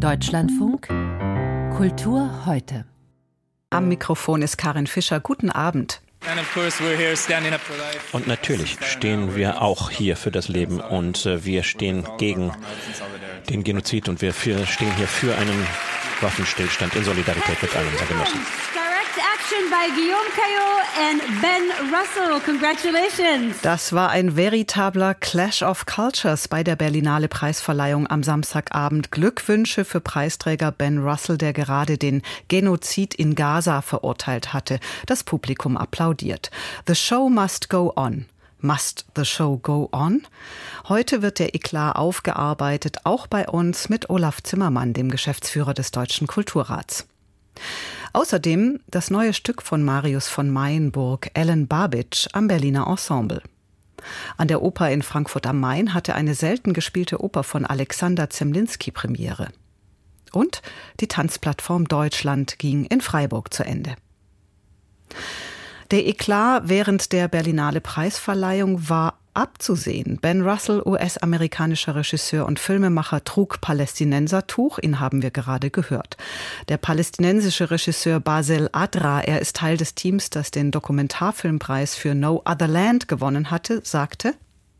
Deutschlandfunk Kultur heute. Am Mikrofon ist Karin Fischer. Guten Abend. Und natürlich stehen wir auch hier für das Leben und äh, wir stehen gegen den Genozid und wir stehen hier für einen Waffenstillstand in Solidarität mit allen unseren Genossen. Das war ein veritabler Clash of Cultures bei der Berlinale Preisverleihung am Samstagabend. Glückwünsche für Preisträger Ben Russell, der gerade den Genozid in Gaza verurteilt hatte. Das Publikum applaudiert. The show must go on. Must the Show Go On? Heute wird der Eklat aufgearbeitet, auch bei uns mit Olaf Zimmermann, dem Geschäftsführer des Deutschen Kulturrats. Außerdem das neue Stück von Marius von Mayenburg, Ellen Babitsch, am Berliner Ensemble. An der Oper in Frankfurt am Main hatte eine selten gespielte Oper von Alexander Zemlinski Premiere. Und die Tanzplattform Deutschland ging in Freiburg zu Ende. Der Eklat während der Berlinale Preisverleihung war abzusehen. Ben Russell, US-amerikanischer Regisseur und Filmemacher, trug Palästinensertuch, ihn haben wir gerade gehört. Der palästinensische Regisseur Basel Adra, er ist Teil des Teams, das den Dokumentarfilmpreis für No Other Land gewonnen hatte, sagte,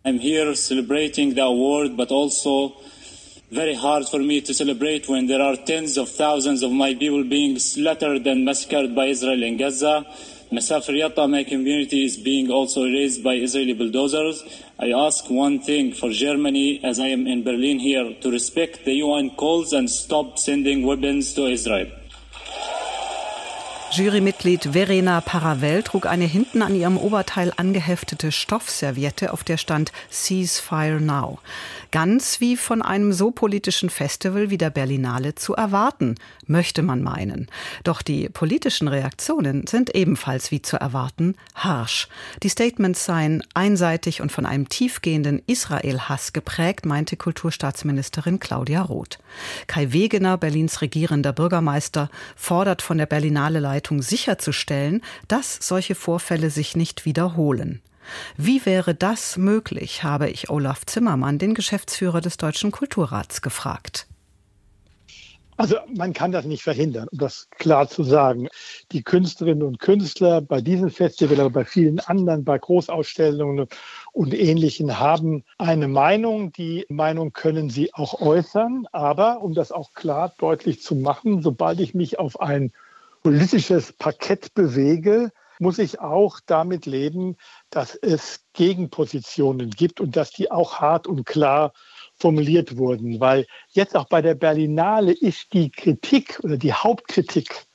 I'm here celebrating the award, but also very hard for me to celebrate when there are tens of thousands of my people being slaughtered and massacred by Israel in Gaza. Masafir Yatta, my community is being also raised by Israeli bulldozers. I ask one thing for Germany, as I am in Berlin here, to respect the UN calls and stop sending weapons to Israel. Jurymitglied Verena Paravel trug eine hinten an ihrem Oberteil angeheftete Stoffserviette, auf der stand Ceasefire Now. Ganz wie von einem so politischen Festival wie der Berlinale zu erwarten, möchte man meinen. Doch die politischen Reaktionen sind ebenfalls wie zu erwarten harsch. Die Statements seien einseitig und von einem tiefgehenden Israel-Hass geprägt, meinte Kulturstaatsministerin Claudia Roth. Kai Wegener, Berlins regierender Bürgermeister, fordert von der Berlinale Leitung sicherzustellen, dass solche Vorfälle sich nicht wiederholen. Wie wäre das möglich, habe ich Olaf Zimmermann, den Geschäftsführer des Deutschen Kulturrats, gefragt. Also man kann das nicht verhindern, um das klar zu sagen. Die Künstlerinnen und Künstler bei diesem Festival, aber bei vielen anderen, bei Großausstellungen und Ähnlichen haben eine Meinung. Die Meinung können sie auch äußern. Aber um das auch klar deutlich zu machen, sobald ich mich auf ein politisches Parkett bewege, muss ich auch damit leben, dass es Gegenpositionen gibt und dass die auch hart und klar formuliert wurden. Weil jetzt auch bei der Berlinale ist die Kritik oder die Hauptkritik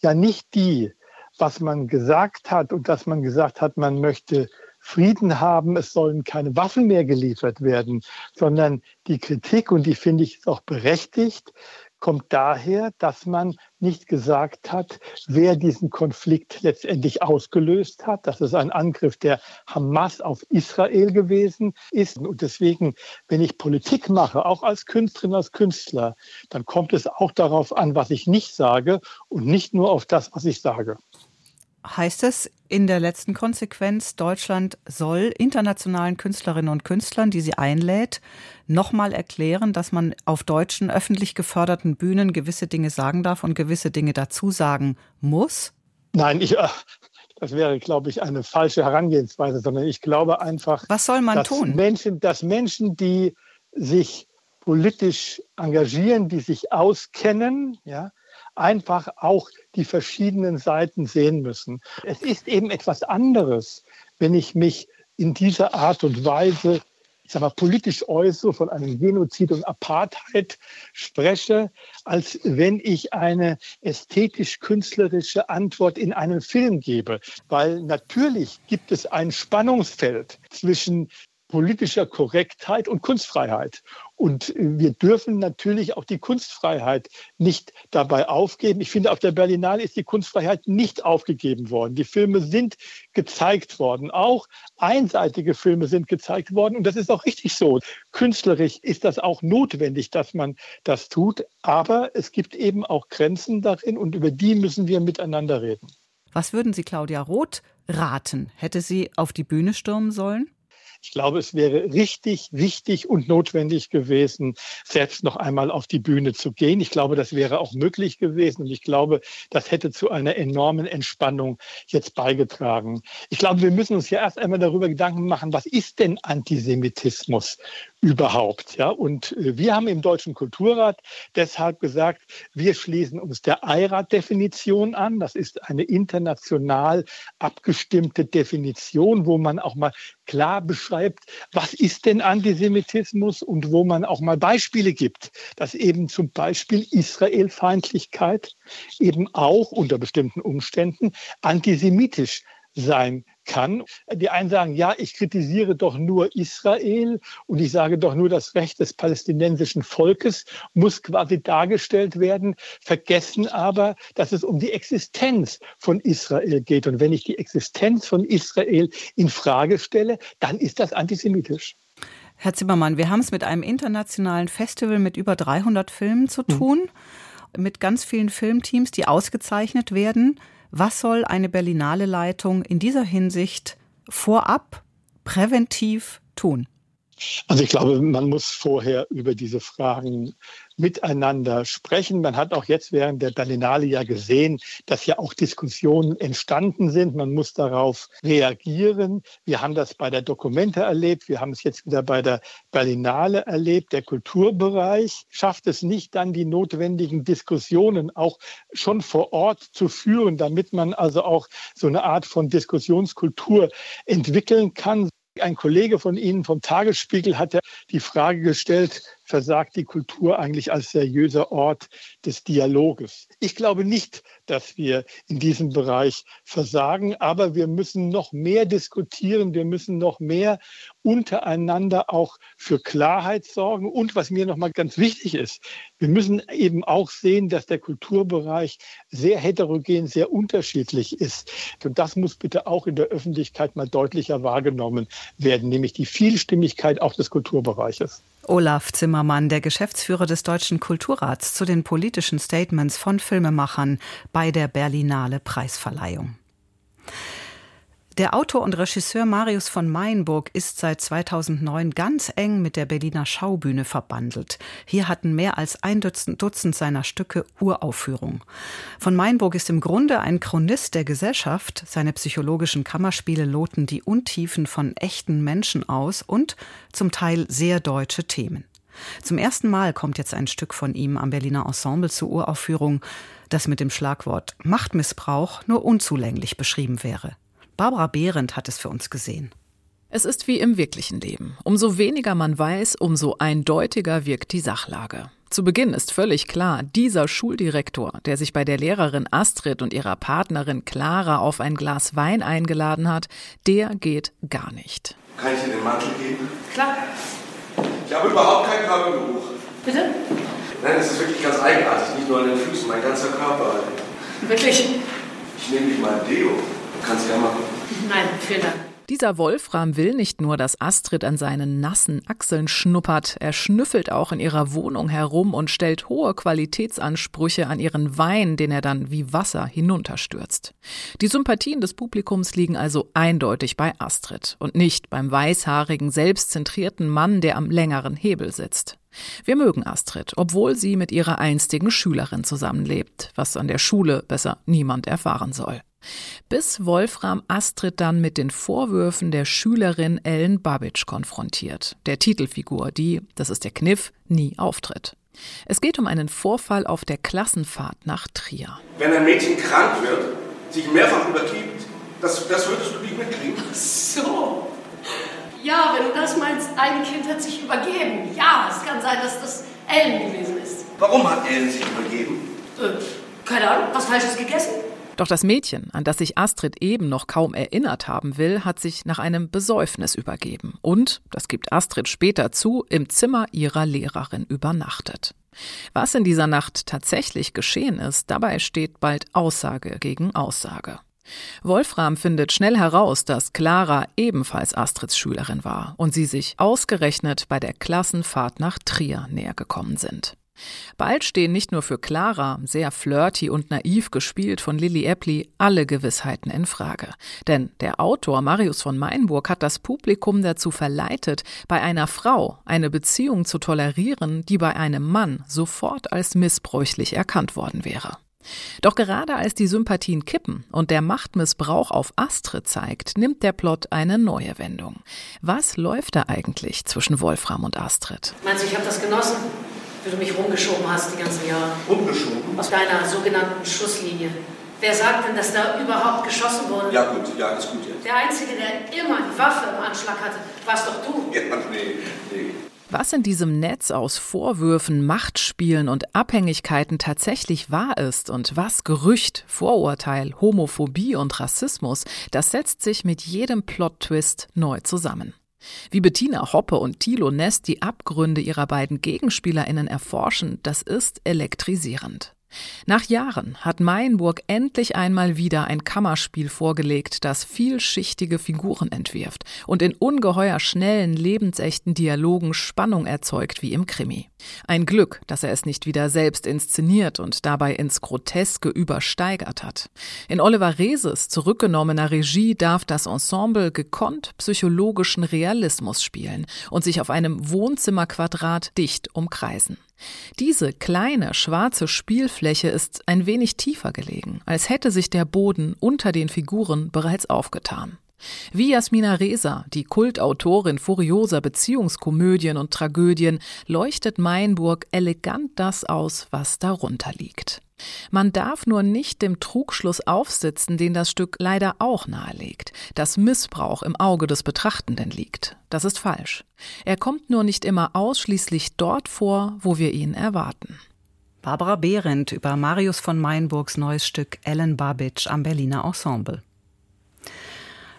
ja nicht die, was man gesagt hat und dass man gesagt hat, man möchte Frieden haben, es sollen keine Waffen mehr geliefert werden, sondern die Kritik, und die finde ich auch berechtigt, kommt daher, dass man nicht gesagt hat, wer diesen Konflikt letztendlich ausgelöst hat, dass es ein Angriff der Hamas auf Israel gewesen ist. Und deswegen, wenn ich Politik mache, auch als Künstlerin, als Künstler, dann kommt es auch darauf an, was ich nicht sage und nicht nur auf das, was ich sage. Heißt es in der letzten Konsequenz, Deutschland soll internationalen Künstlerinnen und Künstlern, die sie einlädt, nochmal erklären, dass man auf deutschen öffentlich geförderten Bühnen gewisse Dinge sagen darf und gewisse Dinge dazu sagen muss? Nein, ich, äh, das wäre, glaube ich, eine falsche Herangehensweise, sondern ich glaube einfach, was soll man dass tun? Menschen, dass Menschen, die sich politisch engagieren, die sich auskennen, ja, einfach auch die verschiedenen Seiten sehen müssen. Es ist eben etwas anderes, wenn ich mich in dieser Art und Weise ich sag mal, politisch äußere, von einem Genozid und Apartheid spreche, als wenn ich eine ästhetisch-künstlerische Antwort in einem Film gebe. Weil natürlich gibt es ein Spannungsfeld zwischen politischer Korrektheit und Kunstfreiheit. Und wir dürfen natürlich auch die Kunstfreiheit nicht dabei aufgeben. Ich finde, auf der Berlinale ist die Kunstfreiheit nicht aufgegeben worden. Die Filme sind gezeigt worden. Auch einseitige Filme sind gezeigt worden. Und das ist auch richtig so. Künstlerisch ist das auch notwendig, dass man das tut. Aber es gibt eben auch Grenzen darin und über die müssen wir miteinander reden. Was würden Sie Claudia Roth raten? Hätte sie auf die Bühne stürmen sollen? Ich glaube, es wäre richtig, wichtig und notwendig gewesen, selbst noch einmal auf die Bühne zu gehen. Ich glaube, das wäre auch möglich gewesen und ich glaube, das hätte zu einer enormen Entspannung jetzt beigetragen. Ich glaube, wir müssen uns ja erst einmal darüber Gedanken machen, was ist denn Antisemitismus überhaupt? Ja, und äh, wir haben im Deutschen Kulturrat deshalb gesagt, wir schließen uns der IRAT-Definition an. Das ist eine international abgestimmte Definition, wo man auch mal klar beschreibt, was ist denn Antisemitismus und wo man auch mal Beispiele gibt, dass eben zum Beispiel Israelfeindlichkeit eben auch unter bestimmten Umständen antisemitisch sein kann. Die einen sagen, ja, ich kritisiere doch nur Israel und ich sage doch nur, das Recht des palästinensischen Volkes muss quasi dargestellt werden, vergessen aber, dass es um die Existenz von Israel geht. Und wenn ich die Existenz von Israel in Frage stelle, dann ist das antisemitisch. Herr Zimmermann, wir haben es mit einem internationalen Festival mit über 300 Filmen zu tun, mhm. mit ganz vielen Filmteams, die ausgezeichnet werden. Was soll eine Berlinale Leitung in dieser Hinsicht vorab präventiv tun? Also ich glaube, man muss vorher über diese Fragen miteinander sprechen. Man hat auch jetzt während der Berlinale ja gesehen, dass ja auch Diskussionen entstanden sind. Man muss darauf reagieren. Wir haben das bei der Dokumente erlebt. Wir haben es jetzt wieder bei der Berlinale erlebt. Der Kulturbereich schafft es nicht, dann die notwendigen Diskussionen auch schon vor Ort zu führen, damit man also auch so eine Art von Diskussionskultur entwickeln kann. Ein Kollege von Ihnen vom Tagesspiegel hat ja die Frage gestellt, versagt die Kultur eigentlich als seriöser Ort des Dialoges? Ich glaube nicht, dass wir in diesem Bereich versagen, aber wir müssen noch mehr diskutieren, wir müssen noch mehr untereinander auch für Klarheit sorgen. Und was mir noch mal ganz wichtig ist, wir müssen eben auch sehen, dass der Kulturbereich sehr heterogen, sehr unterschiedlich ist. Und das muss bitte auch in der Öffentlichkeit mal deutlicher wahrgenommen werden, nämlich die Vielstimmigkeit auch des Kulturbereiches. Olaf Zimmermann, der Geschäftsführer des Deutschen Kulturrats, zu den politischen Statements von Filmemachern bei der Berlinale Preisverleihung. Der Autor und Regisseur Marius von Mayenburg ist seit 2009 ganz eng mit der Berliner Schaubühne verbandelt. Hier hatten mehr als ein Dutzend, seiner Stücke Uraufführung. Von Mayenburg ist im Grunde ein Chronist der Gesellschaft. Seine psychologischen Kammerspiele loten die Untiefen von echten Menschen aus und zum Teil sehr deutsche Themen. Zum ersten Mal kommt jetzt ein Stück von ihm am Berliner Ensemble zur Uraufführung, das mit dem Schlagwort Machtmissbrauch nur unzulänglich beschrieben wäre. Barbara Behrendt hat es für uns gesehen. Es ist wie im wirklichen Leben. Umso weniger man weiß, umso eindeutiger wirkt die Sachlage. Zu Beginn ist völlig klar, dieser Schuldirektor, der sich bei der Lehrerin Astrid und ihrer Partnerin Clara auf ein Glas Wein eingeladen hat, der geht gar nicht. Kann ich dir den Mantel geben? Klar. Ich habe überhaupt keinen Körpergeruch. Bitte? Nein, es ist wirklich ganz eigenartig. Nicht nur an den Füßen, mein ganzer Körper. Wirklich? Ich nehme dich mal ein Deo. Kannst du ja machen. Nein, vielen Dank. Dieser Wolfram will nicht nur, dass Astrid an seinen nassen Achseln schnuppert, er schnüffelt auch in ihrer Wohnung herum und stellt hohe Qualitätsansprüche an ihren Wein, den er dann wie Wasser hinunterstürzt. Die Sympathien des Publikums liegen also eindeutig bei Astrid und nicht beim weißhaarigen, selbstzentrierten Mann, der am längeren Hebel sitzt. Wir mögen Astrid, obwohl sie mit ihrer einstigen Schülerin zusammenlebt, was an der Schule besser niemand erfahren soll bis Wolfram Astrid dann mit den Vorwürfen der Schülerin Ellen Babic konfrontiert, der Titelfigur, die, das ist der Kniff, nie auftritt. Es geht um einen Vorfall auf der Klassenfahrt nach Trier. Wenn ein Mädchen krank wird, sich mehrfach übergibt, das, das würdest du nicht mitkriegen? So. Ja, wenn du das meinst, ein Kind hat sich übergeben. Ja, es kann sein, dass das Ellen gewesen ist. Warum hat Ellen sich übergeben? Äh, keine Ahnung, was Falsches gegessen? Doch das Mädchen, an das sich Astrid eben noch kaum erinnert haben will, hat sich nach einem Besäufnis übergeben und, das gibt Astrid später zu, im Zimmer ihrer Lehrerin übernachtet. Was in dieser Nacht tatsächlich geschehen ist, dabei steht bald Aussage gegen Aussage. Wolfram findet schnell heraus, dass Clara ebenfalls Astrids Schülerin war und sie sich ausgerechnet bei der Klassenfahrt nach Trier näher gekommen sind. Bald stehen nicht nur für Clara, sehr flirty und naiv gespielt von Lilly Eppli, alle Gewissheiten in Frage. Denn der Autor Marius von Meinburg hat das Publikum dazu verleitet, bei einer Frau eine Beziehung zu tolerieren, die bei einem Mann sofort als missbräuchlich erkannt worden wäre. Doch gerade als die Sympathien kippen und der Machtmissbrauch auf Astrid zeigt, nimmt der Plot eine neue Wendung. Was läuft da eigentlich zwischen Wolfram und Astrid? Meinst du, ich habe das genossen, wie du mich rumgeschoben hast die ganzen Jahre? Rumgeschoben? Aus deiner sogenannten Schusslinie. Wer sagt denn, dass da überhaupt geschossen wurde? Ja gut, ja, ist gut jetzt. Der Einzige, der immer die Waffe im Anschlag hatte, warst doch du. Ja, nee, nee. Was in diesem Netz aus Vorwürfen, Machtspielen und Abhängigkeiten tatsächlich wahr ist und was Gerücht, Vorurteil, Homophobie und Rassismus, das setzt sich mit jedem Plot-Twist neu zusammen. Wie Bettina Hoppe und Thilo Nest die Abgründe ihrer beiden GegenspielerInnen erforschen, das ist elektrisierend. Nach Jahren hat Mayenburg endlich einmal wieder ein Kammerspiel vorgelegt, das vielschichtige Figuren entwirft und in ungeheuer schnellen, lebensechten Dialogen Spannung erzeugt wie im Krimi. Ein Glück, dass er es nicht wieder selbst inszeniert und dabei ins Groteske übersteigert hat. In Oliver Reses zurückgenommener Regie darf das Ensemble gekonnt psychologischen Realismus spielen und sich auf einem Wohnzimmerquadrat dicht umkreisen. Diese kleine schwarze Spielfläche ist ein wenig tiefer gelegen, als hätte sich der Boden unter den Figuren bereits aufgetan. Wie Jasmina Reza, die Kultautorin furioser Beziehungskomödien und Tragödien, leuchtet Meinburg elegant das aus, was darunter liegt. Man darf nur nicht dem Trugschluss aufsitzen, den das Stück leider auch nahelegt, dass Missbrauch im Auge des Betrachtenden liegt. Das ist falsch. Er kommt nur nicht immer ausschließlich dort vor, wo wir ihn erwarten. Barbara Behrendt über Marius von Meinburgs neues Stück Ellen Babitsch am Berliner Ensemble.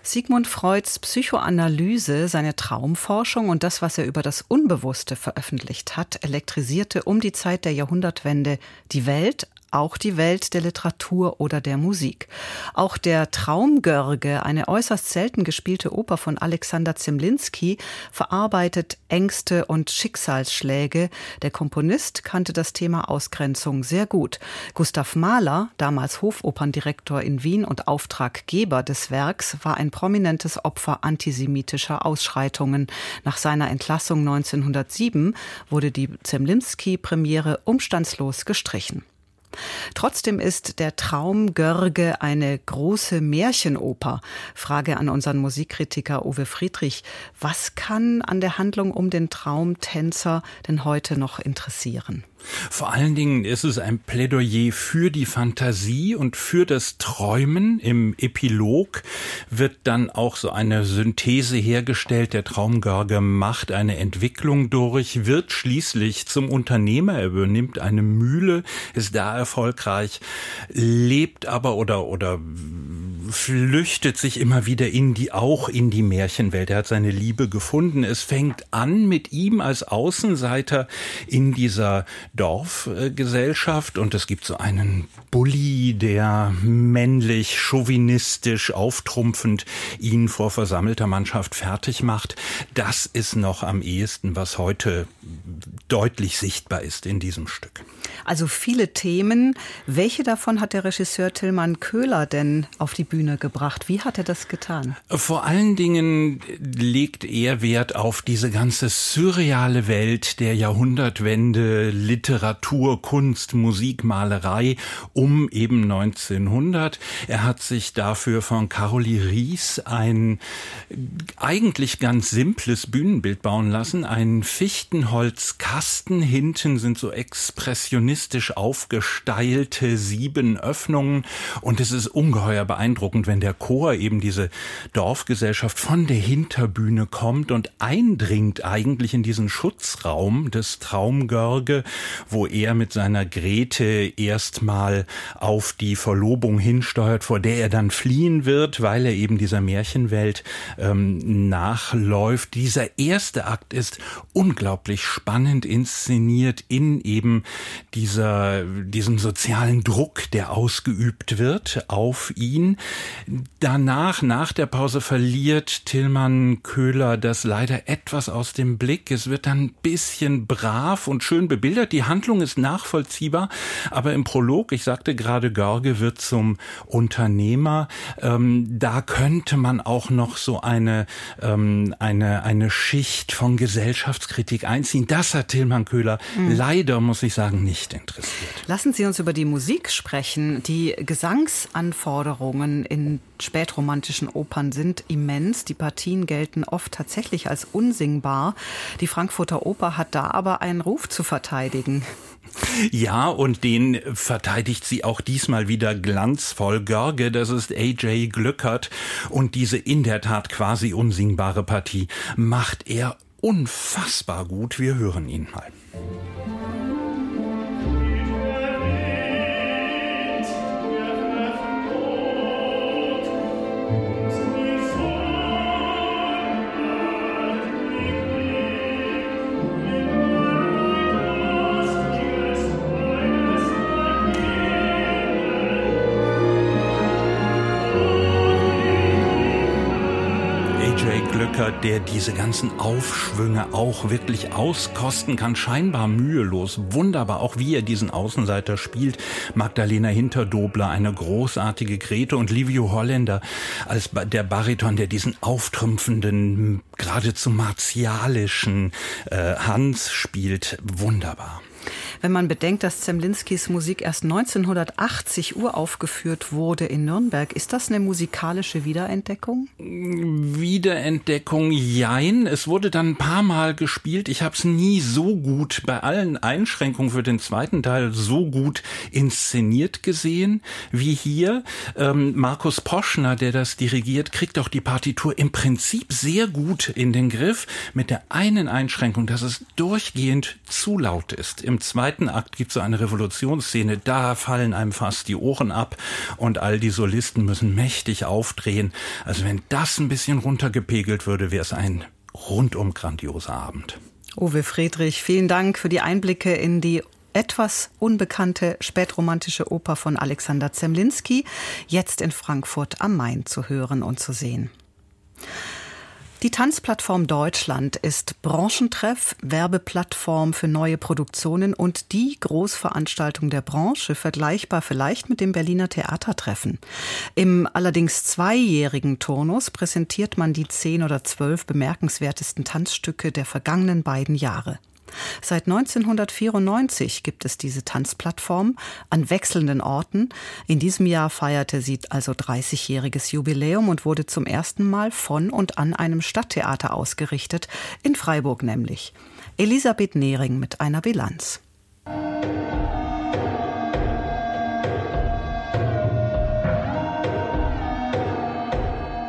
Sigmund Freuds Psychoanalyse, seine Traumforschung und das, was er über das Unbewusste veröffentlicht hat, elektrisierte um die Zeit der Jahrhundertwende die Welt, auch die Welt der Literatur oder der Musik. Auch der Traumgörge, eine äußerst selten gespielte Oper von Alexander Zemlinski, verarbeitet Ängste und Schicksalsschläge. Der Komponist kannte das Thema Ausgrenzung sehr gut. Gustav Mahler, damals Hofoperndirektor in Wien und Auftraggeber des Werks, war ein prominentes Opfer antisemitischer Ausschreitungen. Nach seiner Entlassung 1907 wurde die Zemlinski-Premiere umstandslos gestrichen. Trotzdem ist der Traum Görge eine große Märchenoper. Frage an unseren Musikkritiker Uwe Friedrich. Was kann an der Handlung um den Traumtänzer denn heute noch interessieren? Vor allen Dingen ist es ein Plädoyer für die Fantasie und für das Träumen. Im Epilog wird dann auch so eine Synthese hergestellt. Der Traumgörge macht eine Entwicklung durch, wird schließlich zum Unternehmer. Er übernimmt eine Mühle, ist da erfolgreich, lebt aber oder, oder flüchtet sich immer wieder in die, auch in die Märchenwelt. Er hat seine Liebe gefunden. Es fängt an mit ihm als Außenseiter in dieser Dorfgesellschaft und es gibt so einen Bully, der männlich, chauvinistisch, auftrumpfend ihn vor versammelter Mannschaft fertig macht. Das ist noch am ehesten, was heute deutlich sichtbar ist in diesem Stück. Also viele Themen. Welche davon hat der Regisseur Tillmann Köhler denn auf die Bühne gebracht? Wie hat er das getan? Vor allen Dingen legt er Wert auf diese ganze surreale Welt der Jahrhundertwende, Literatur, Kunst, Musik, Malerei um eben 1900. Er hat sich dafür von Caroli Ries ein eigentlich ganz simples Bühnenbild bauen lassen. Ein Fichtenholzkasten. Hinten sind so expressionistisch aufgesteilte sieben Öffnungen. Und es ist ungeheuer beeindruckend, wenn der Chor eben diese Dorfgesellschaft von der Hinterbühne kommt und eindringt eigentlich in diesen Schutzraum des Traumgörge wo er mit seiner Grete erstmal auf die Verlobung hinsteuert, vor der er dann fliehen wird, weil er eben dieser Märchenwelt ähm, nachläuft. Dieser erste Akt ist unglaublich spannend inszeniert in eben dieser, diesem sozialen Druck, der ausgeübt wird auf ihn. Danach, nach der Pause verliert Tillmann Köhler das leider etwas aus dem Blick. Es wird dann ein bisschen brav und schön bebildert. Die Handlung ist nachvollziehbar, aber im Prolog, ich sagte gerade, Görge wird zum Unternehmer. Ähm, da könnte man auch noch so eine, ähm, eine, eine Schicht von Gesellschaftskritik einziehen. Das hat Tillmann Köhler mhm. leider, muss ich sagen, nicht interessiert. Lassen Sie uns über die Musik sprechen. Die Gesangsanforderungen in spätromantischen Opern sind immens. Die Partien gelten oft tatsächlich als unsingbar. Die Frankfurter Oper hat da aber einen Ruf zu verteidigen. Ja, und den verteidigt sie auch diesmal wieder glanzvoll. Görge, das ist AJ Glückert. Und diese in der Tat quasi unsingbare Partie macht er unfassbar gut. Wir hören ihn mal. Der diese ganzen Aufschwünge auch wirklich auskosten kann, scheinbar mühelos, wunderbar, auch wie er diesen Außenseiter spielt. Magdalena Hinterdobler, eine großartige Grete und Livio Holländer als der Bariton, der diesen auftrümpfenden, geradezu martialischen äh, Hans spielt. Wunderbar. Wenn man bedenkt, dass Zemlinskis Musik erst 1980 uraufgeführt wurde in Nürnberg, ist das eine musikalische Wiederentdeckung? Wiederentdeckung, jein. Es wurde dann ein paar Mal gespielt. Ich habe es nie so gut, bei allen Einschränkungen für den zweiten Teil, so gut inszeniert gesehen wie hier. Ähm, Markus Poschner, der das dirigiert, kriegt auch die Partitur im Prinzip sehr gut in den Griff, mit der einen Einschränkung, dass es durchgehend zu laut ist. Im zweiten zweiten Akt gibt es so eine Revolutionsszene, da fallen einem fast die Ohren ab und all die Solisten müssen mächtig aufdrehen. Also wenn das ein bisschen runtergepegelt würde, wäre es ein rundum grandioser Abend. Uwe Friedrich, vielen Dank für die Einblicke in die etwas unbekannte spätromantische Oper von Alexander Zemlinski, jetzt in Frankfurt am Main zu hören und zu sehen. Die Tanzplattform Deutschland ist Branchentreff, Werbeplattform für neue Produktionen und die Großveranstaltung der Branche, vergleichbar vielleicht mit dem Berliner Theatertreffen. Im allerdings zweijährigen Turnus präsentiert man die zehn oder zwölf bemerkenswertesten Tanzstücke der vergangenen beiden Jahre. Seit 1994 gibt es diese Tanzplattform an wechselnden Orten. In diesem Jahr feierte sie also 30-jähriges Jubiläum und wurde zum ersten Mal von und an einem Stadttheater ausgerichtet, in Freiburg nämlich. Elisabeth Nehring mit einer Bilanz.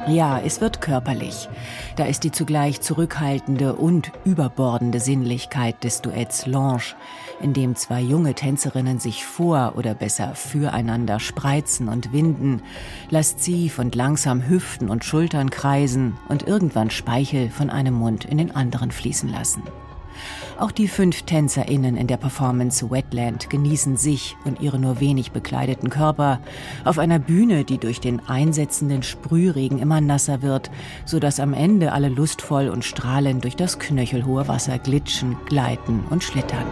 Ja, es wird körperlich. Da ist die zugleich zurückhaltende und überbordende Sinnlichkeit des Duetts Lange, in dem zwei junge Tänzerinnen sich vor oder besser füreinander spreizen und winden, lasziv und langsam Hüften und Schultern kreisen und irgendwann Speichel von einem Mund in den anderen fließen lassen. Auch die fünf TänzerInnen in der Performance Wetland genießen sich und ihre nur wenig bekleideten Körper auf einer Bühne, die durch den einsetzenden Sprühregen immer nasser wird, sodass am Ende alle lustvoll und strahlend durch das knöchelhohe Wasser glitschen, gleiten und schlittern.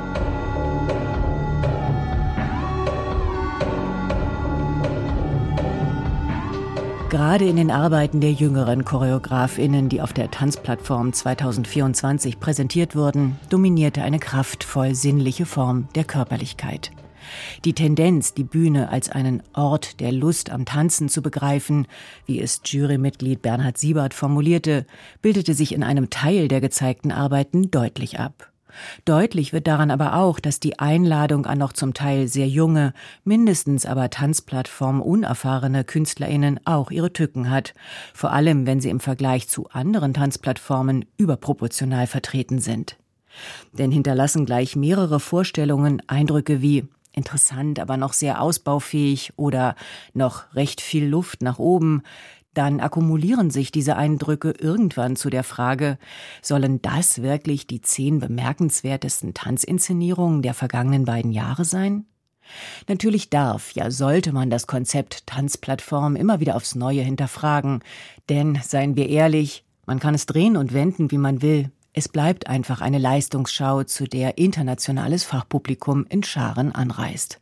Gerade in den Arbeiten der jüngeren Choreografinnen, die auf der Tanzplattform 2024 präsentiert wurden, dominierte eine kraftvoll sinnliche Form der Körperlichkeit. Die Tendenz, die Bühne als einen Ort der Lust am Tanzen zu begreifen, wie es Jurymitglied Bernhard Siebert formulierte, bildete sich in einem Teil der gezeigten Arbeiten deutlich ab. Deutlich wird daran aber auch, dass die Einladung an noch zum Teil sehr junge, mindestens aber Tanzplattform unerfahrene KünstlerInnen auch ihre Tücken hat. Vor allem, wenn sie im Vergleich zu anderen Tanzplattformen überproportional vertreten sind. Denn hinterlassen gleich mehrere Vorstellungen Eindrücke wie interessant, aber noch sehr ausbaufähig oder noch recht viel Luft nach oben, dann akkumulieren sich diese Eindrücke irgendwann zu der Frage, sollen das wirklich die zehn bemerkenswertesten Tanzinszenierungen der vergangenen beiden Jahre sein? Natürlich darf, ja sollte man das Konzept Tanzplattform immer wieder aufs Neue hinterfragen, denn seien wir ehrlich, man kann es drehen und wenden, wie man will, es bleibt einfach eine Leistungsschau, zu der internationales Fachpublikum in Scharen anreist.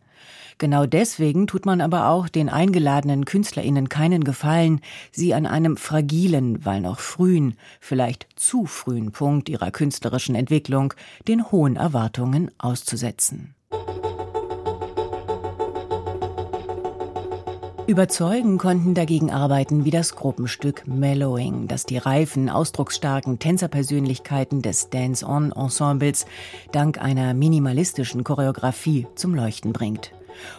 Genau deswegen tut man aber auch den eingeladenen KünstlerInnen keinen Gefallen, sie an einem fragilen, weil noch frühen, vielleicht zu frühen Punkt ihrer künstlerischen Entwicklung den hohen Erwartungen auszusetzen. Überzeugen konnten dagegen Arbeiten wie das Gruppenstück Mellowing, das die reifen, ausdrucksstarken Tänzerpersönlichkeiten des Dance-On-Ensembles dank einer minimalistischen Choreografie zum Leuchten bringt.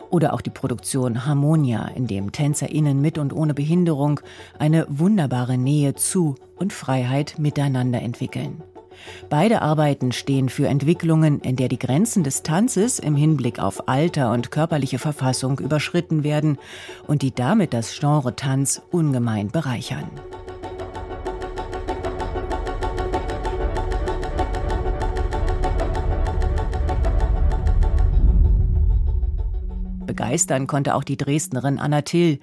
Oder auch die Produktion Harmonia, in dem TänzerInnen mit und ohne Behinderung eine wunderbare Nähe zu und Freiheit miteinander entwickeln. Beide Arbeiten stehen für Entwicklungen, in der die Grenzen des Tanzes im Hinblick auf Alter und körperliche Verfassung überschritten werden und die damit das Genre Tanz ungemein bereichern. Begeistern konnte auch die Dresdnerin Anna Till,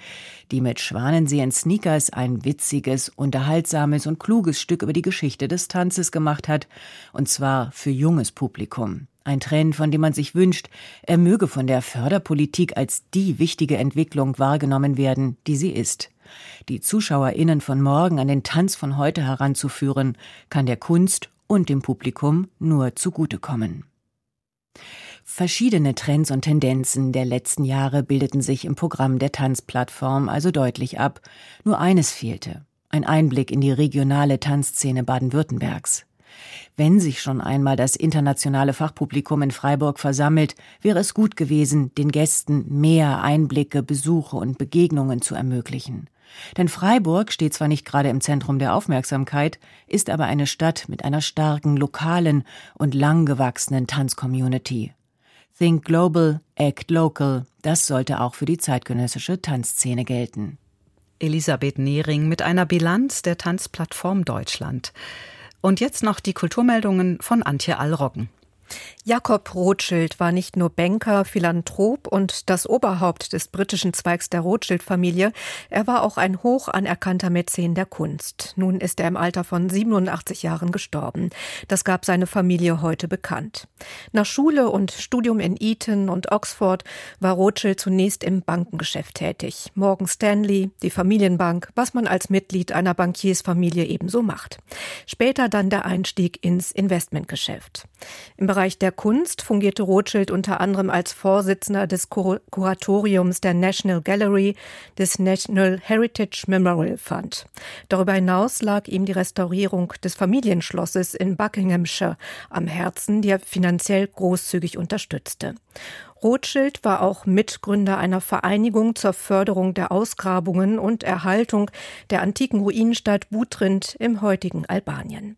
die mit Schwanensee in Sneakers ein witziges, unterhaltsames und kluges Stück über die Geschichte des Tanzes gemacht hat, und zwar für junges Publikum. Ein Trend, von dem man sich wünscht, er möge von der Förderpolitik als die wichtige Entwicklung wahrgenommen werden, die sie ist. Die ZuschauerInnen von morgen an den Tanz von heute heranzuführen, kann der Kunst und dem Publikum nur zugutekommen. Verschiedene Trends und Tendenzen der letzten Jahre bildeten sich im Programm der Tanzplattform also deutlich ab. Nur eines fehlte. Ein Einblick in die regionale Tanzszene Baden-Württembergs. Wenn sich schon einmal das internationale Fachpublikum in Freiburg versammelt, wäre es gut gewesen, den Gästen mehr Einblicke, Besuche und Begegnungen zu ermöglichen. Denn Freiburg steht zwar nicht gerade im Zentrum der Aufmerksamkeit, ist aber eine Stadt mit einer starken lokalen und lang gewachsenen Tanzcommunity. Think Global, Act Local, das sollte auch für die zeitgenössische Tanzszene gelten. Elisabeth Nehring mit einer Bilanz der Tanzplattform Deutschland. Und jetzt noch die Kulturmeldungen von Antje Allroggen. Jakob Rothschild war nicht nur Banker, Philanthrop und das Oberhaupt des britischen Zweigs der Rothschild-Familie, er war auch ein hoch anerkannter Mäzen der Kunst. Nun ist er im Alter von 87 Jahren gestorben. Das gab seine Familie heute bekannt. Nach Schule und Studium in Eton und Oxford war Rothschild zunächst im Bankengeschäft tätig. Morgan Stanley, die Familienbank, was man als Mitglied einer Bankiersfamilie ebenso macht. Später dann der Einstieg ins Investmentgeschäft. Im Bereich der Kunst fungierte Rothschild unter anderem als Vorsitzender des Kur Kuratoriums der National Gallery des National Heritage Memorial Fund. Darüber hinaus lag ihm die Restaurierung des Familienschlosses in Buckinghamshire am Herzen, die er finanziell großzügig unterstützte. Rothschild war auch Mitgründer einer Vereinigung zur Förderung der Ausgrabungen und Erhaltung der antiken Ruinenstadt Butrint im heutigen Albanien.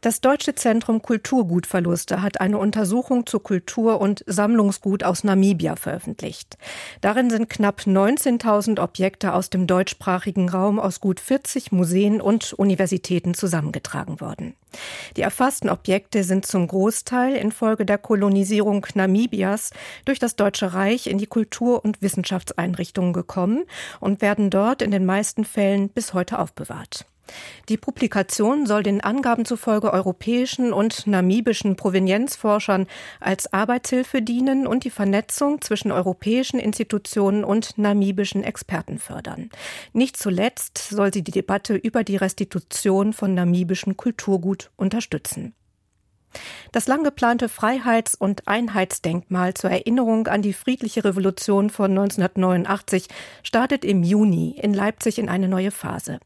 Das Deutsche Zentrum Kulturgutverluste hat eine Untersuchung zu Kultur- und Sammlungsgut aus Namibia veröffentlicht. Darin sind knapp 19.000 Objekte aus dem deutschsprachigen Raum aus gut 40 Museen und Universitäten zusammengetragen worden. Die erfassten Objekte sind zum Großteil infolge der Kolonisierung Namibias durch das Deutsche Reich in die Kultur- und Wissenschaftseinrichtungen gekommen und werden dort in den meisten Fällen bis heute aufbewahrt. Die Publikation soll den Angaben zufolge europäischen und namibischen Provenienzforschern als Arbeitshilfe dienen und die Vernetzung zwischen europäischen Institutionen und namibischen Experten fördern. Nicht zuletzt soll sie die Debatte über die Restitution von namibischem Kulturgut unterstützen. Das lang geplante Freiheits- und Einheitsdenkmal zur Erinnerung an die friedliche Revolution von 1989 startet im Juni in Leipzig in eine neue Phase.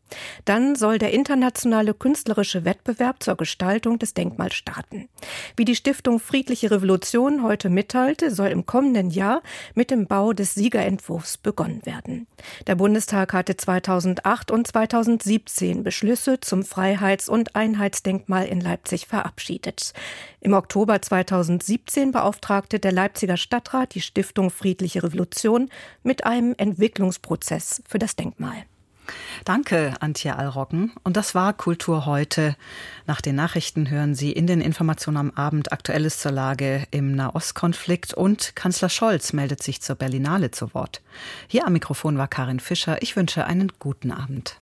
Dann soll der internationale künstlerische Wettbewerb zur Gestaltung des Denkmals starten. Wie die Stiftung Friedliche Revolution heute mitteilte, soll im kommenden Jahr mit dem Bau des Siegerentwurfs begonnen werden. Der Bundestag hatte 2008 und 2017 Beschlüsse zum Freiheits- und Einheitsdenkmal in Leipzig verabschiedet. Im Oktober 2017 beauftragte der Leipziger Stadtrat die Stiftung Friedliche Revolution mit einem Entwicklungsprozess für das Denkmal. Danke, Antje Allrocken. Und das war Kultur heute. Nach den Nachrichten hören Sie in den Informationen am Abend Aktuelles zur Lage im Nahostkonflikt und Kanzler Scholz meldet sich zur Berlinale zu Wort. Hier am Mikrofon war Karin Fischer. Ich wünsche einen guten Abend.